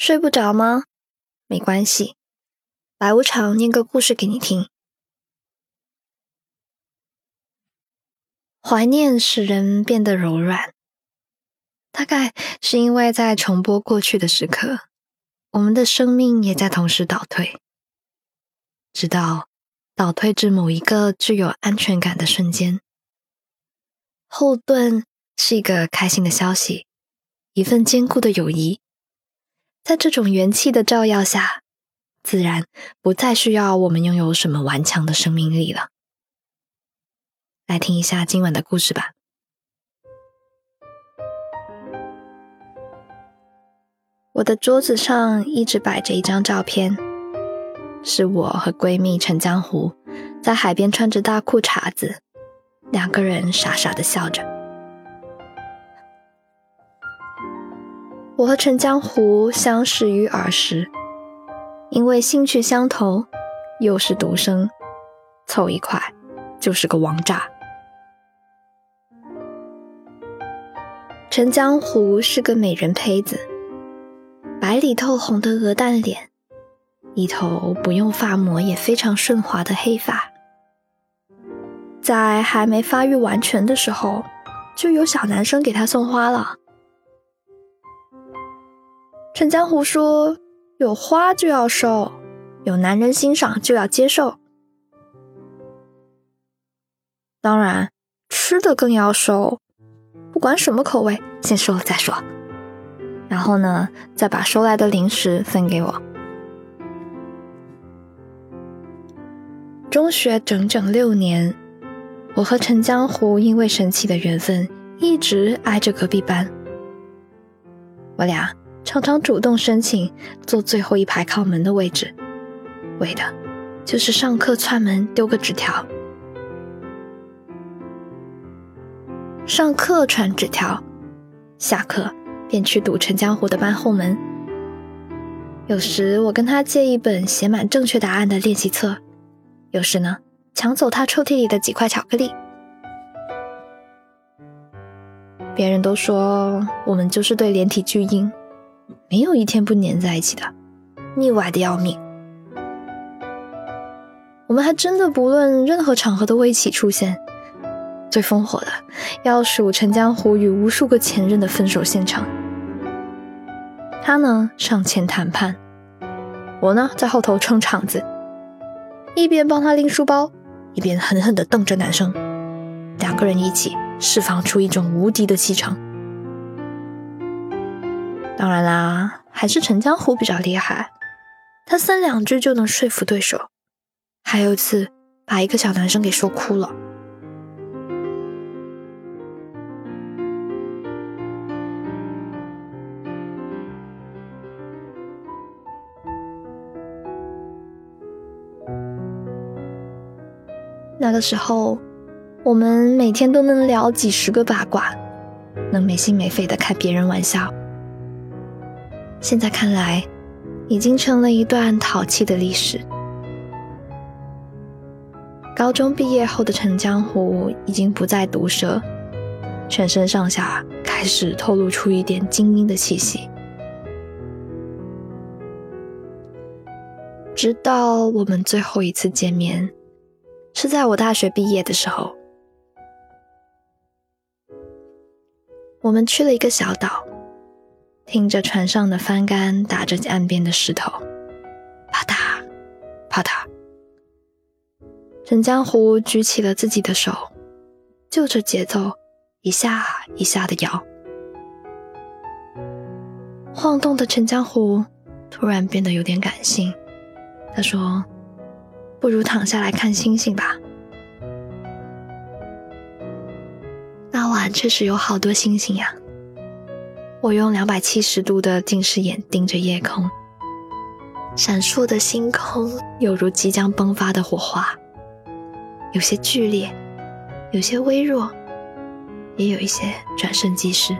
睡不着吗？没关系，白无常念个故事给你听。怀念使人变得柔软，大概是因为在重播过去的时刻，我们的生命也在同时倒退，直到倒退至某一个具有安全感的瞬间。后盾是一个开心的消息，一份坚固的友谊。在这种元气的照耀下，自然不再需要我们拥有什么顽强的生命力了。来听一下今晚的故事吧。我的桌子上一直摆着一张照片，是我和闺蜜陈江湖在海边穿着大裤衩子，两个人傻傻的笑着。我和陈江湖相识于儿时，因为兴趣相投，又是独生，凑一块就是个王炸。陈江湖是个美人胚子，白里透红的鹅蛋脸，一头不用发膜也非常顺滑的黑发，在还没发育完全的时候，就有小男生给她送花了。陈江湖说：“有花就要收，有男人欣赏就要接受。当然，吃的更要收，不管什么口味，先收了再说。然后呢，再把收来的零食分给我。”中学整整六年，我和陈江湖因为神奇的缘分，一直挨着隔壁班。我俩。常常主动申请坐最后一排靠门的位置，为的就是上课串门丢个纸条。上课传纸条，下课便去堵陈江湖的班后门。有时我跟他借一本写满正确答案的练习册，有时呢抢走他抽屉里的几块巧克力。别人都说我们就是对连体巨婴。没有一天不粘在一起的，腻歪的要命。我们还真的不论任何场合都会一起出现。最烽火的要数陈江湖与无数个前任的分手现场。他呢上前谈判，我呢在后头撑场子，一边帮他拎书包，一边狠狠地瞪着男生。两个人一起释放出一种无敌的气场。当然啦，还是陈江湖比较厉害，他三两句就能说服对手。还有一次，把一个小男生给说哭了。那个时候，我们每天都能聊几十个八卦，能没心没肺的开别人玩笑。现在看来，已经成了一段淘气的历史。高中毕业后的陈江湖已经不再毒舌，全身上下开始透露出一点精英的气息。直到我们最后一次见面，是在我大学毕业的时候，我们去了一个小岛。听着船上的帆杆打着岸边的石头，啪嗒，啪嗒。陈江湖举起了自己的手，就着节奏一下一下的摇。晃动的陈江湖突然变得有点感性，他说：“不如躺下来看星星吧。”那晚确实有好多星星呀。我用两百七十度的近视眼盯着夜空，闪烁的星空犹如即将迸发的火花，有些剧烈，有些微弱，也有一些转瞬即逝。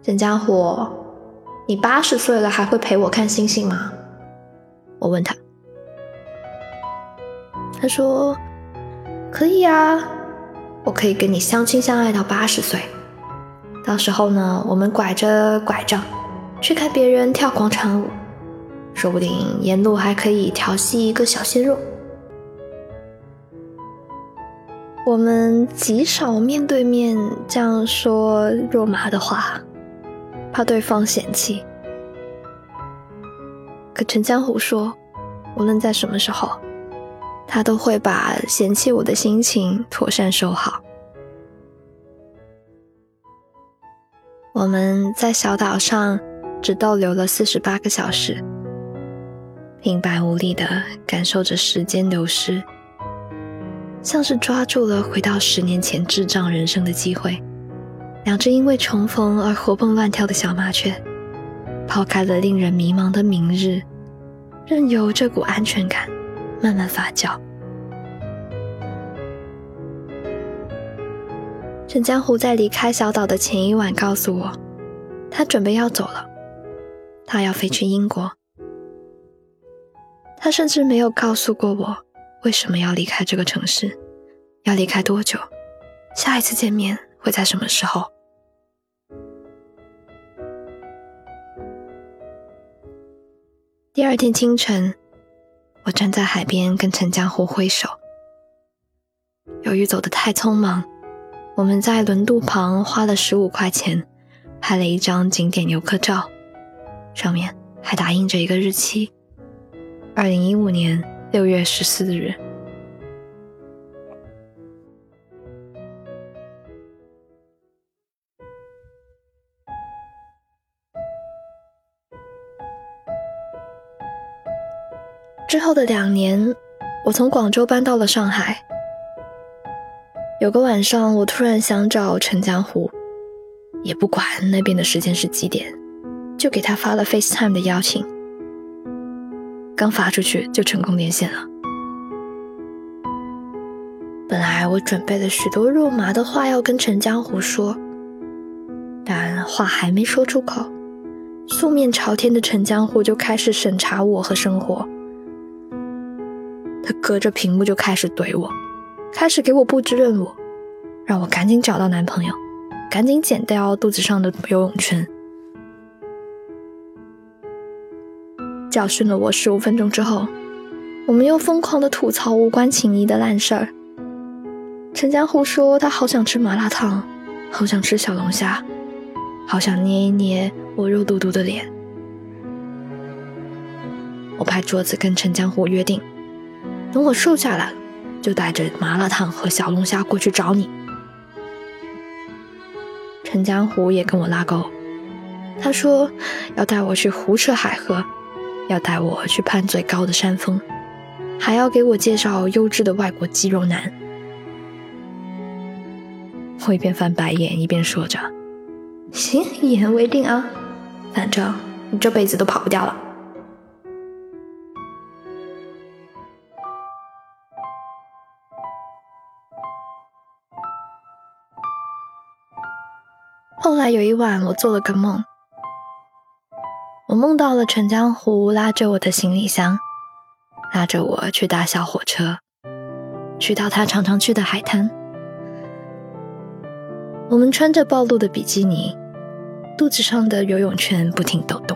陈家伙，你八十岁了还会陪我看星星吗？我问他，他说可以啊。我可以跟你相亲相爱到八十岁，到时候呢，我们拐着拐杖去看别人跳广场舞，说不定沿路还可以调戏一个小鲜肉。我们极少面对面这样说肉麻的话，怕对方嫌弃。可陈江湖说，无论在什么时候，他都会把嫌弃我的心情妥善收好。我们在小岛上只逗留了四十八个小时，平白无力的感受着时间流失，像是抓住了回到十年前智障人生的机会。两只因为重逢而活蹦乱跳的小麻雀，抛开了令人迷茫的明日，任由这股安全感慢慢发酵。陈江湖在离开小岛的前一晚告诉我，他准备要走了，他要飞去英国。他甚至没有告诉过我为什么要离开这个城市，要离开多久，下一次见面会在什么时候。第二天清晨，我站在海边跟陈江湖挥手，由于走得太匆忙。我们在轮渡旁花了十五块钱，拍了一张景点游客照，上面还打印着一个日期：二零一五年六月十四日。后的两年，我从广州搬到了上海。有个晚上，我突然想找陈江湖，也不管那边的时间是几点，就给他发了 FaceTime 的邀请。刚发出去就成功连线了。本来我准备了许多肉麻的话要跟陈江湖说，但话还没说出口，素面朝天的陈江湖就开始审查我和生活。他隔着屏幕就开始怼我。开始给我布置任务，让我赶紧找到男朋友，赶紧减掉肚子上的游泳圈。教训了我十五分钟之后，我们又疯狂的吐槽无关情谊的烂事儿。陈江湖说他好想吃麻辣烫，好想吃小龙虾，好想捏一捏我肉嘟嘟的脸。我拍桌子跟陈江湖约定，等我瘦下来。就带着麻辣烫和小龙虾过去找你。陈江湖也跟我拉钩，他说要带我去胡吃海喝，要带我去攀最高的山峰，还要给我介绍优质的外国肌肉男。我一边翻白眼一边说着：“行，一言为定啊，反正你这辈子都跑不掉了。”后来有一晚，我做了个梦，我梦到了陈江湖拉着我的行李箱，拉着我去搭小火车，去到他常常去的海滩。我们穿着暴露的比基尼，肚子上的游泳圈不停抖动，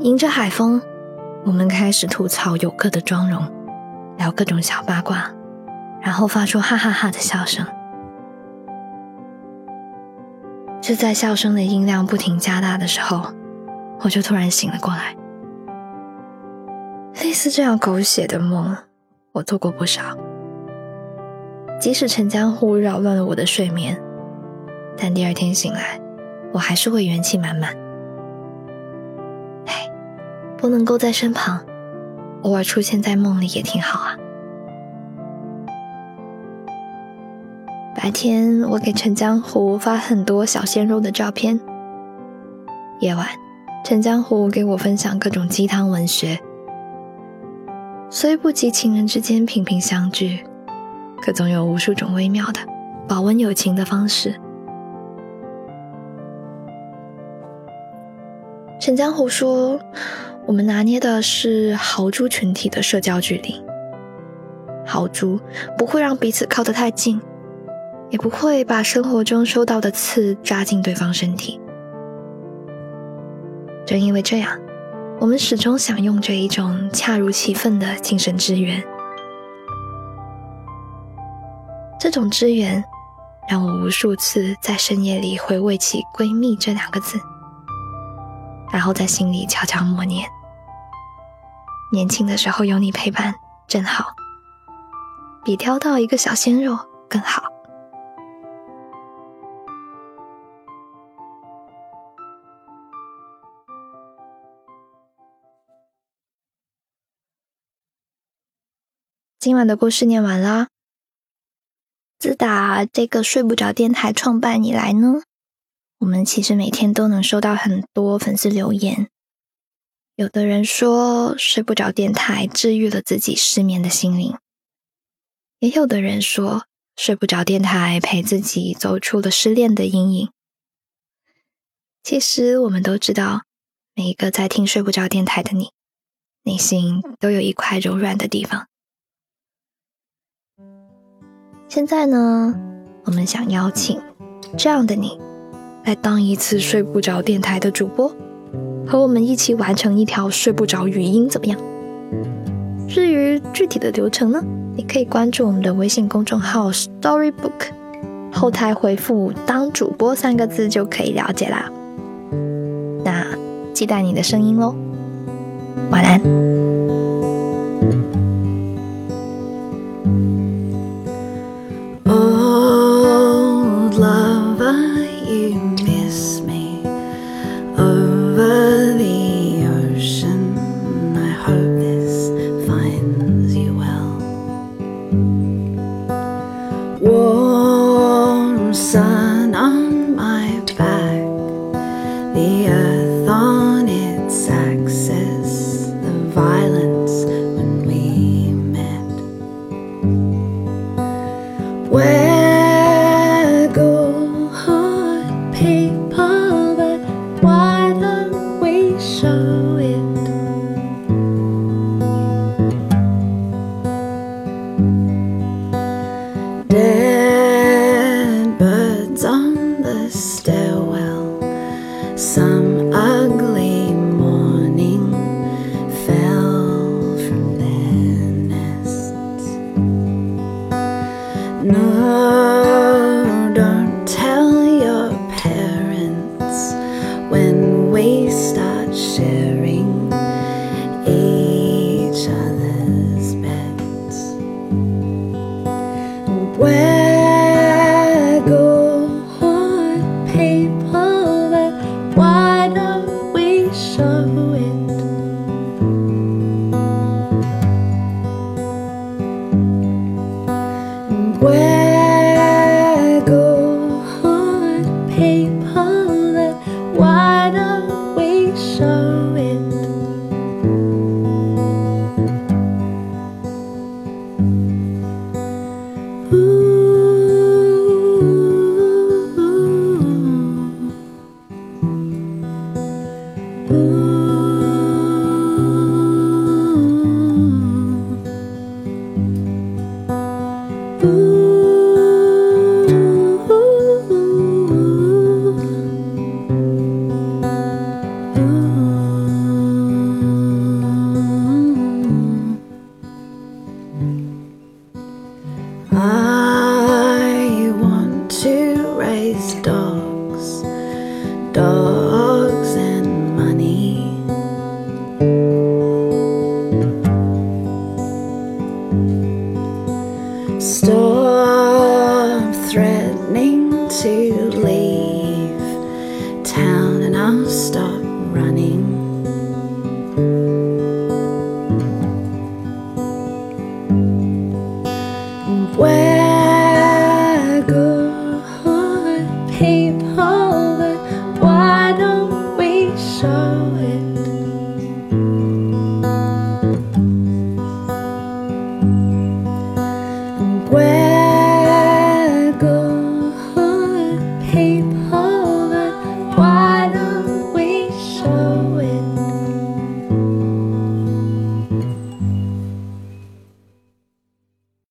迎着海风，我们开始吐槽游客的妆容，聊各种小八卦，然后发出哈哈哈的笑声。就在笑声的音量不停加大的时候，我就突然醒了过来。类似这样狗血的梦，我做过不少。即使陈江湖扰乱了我的睡眠，但第二天醒来，我还是会元气满满。哎，不能够在身旁，偶尔出现在梦里也挺好啊。白天，我给陈江湖发很多小鲜肉的照片。夜晚，陈江湖给我分享各种鸡汤文学。虽不及情人之间频频相聚，可总有无数种微妙的保温友情的方式。陈江湖说：“我们拿捏的是豪猪群体的社交距离，豪猪不会让彼此靠得太近。”也不会把生活中收到的刺扎进对方身体。正因为这样，我们始终享用着一种恰如其分的精神支援。这种支援，让我无数次在深夜里回味起“闺蜜”这两个字，然后在心里悄悄默念：年轻的时候有你陪伴，真好，比挑到一个小鲜肉更好。今晚的故事念完啦。自打这个睡不着电台创办以来呢，我们其实每天都能收到很多粉丝留言。有的人说睡不着电台治愈了自己失眠的心灵，也有的人说睡不着电台陪自己走出了失恋的阴影。其实我们都知道，每一个在听睡不着电台的你，内心都有一块柔软的地方。现在呢，我们想邀请这样的你来当一次睡不着电台的主播，和我们一起完成一条睡不着语音，怎么样？至于具体的流程呢，你可以关注我们的微信公众号 Storybook，后台回复“当主播”三个字就可以了解啦。那期待你的声音喽，晚安。dogs, dogs.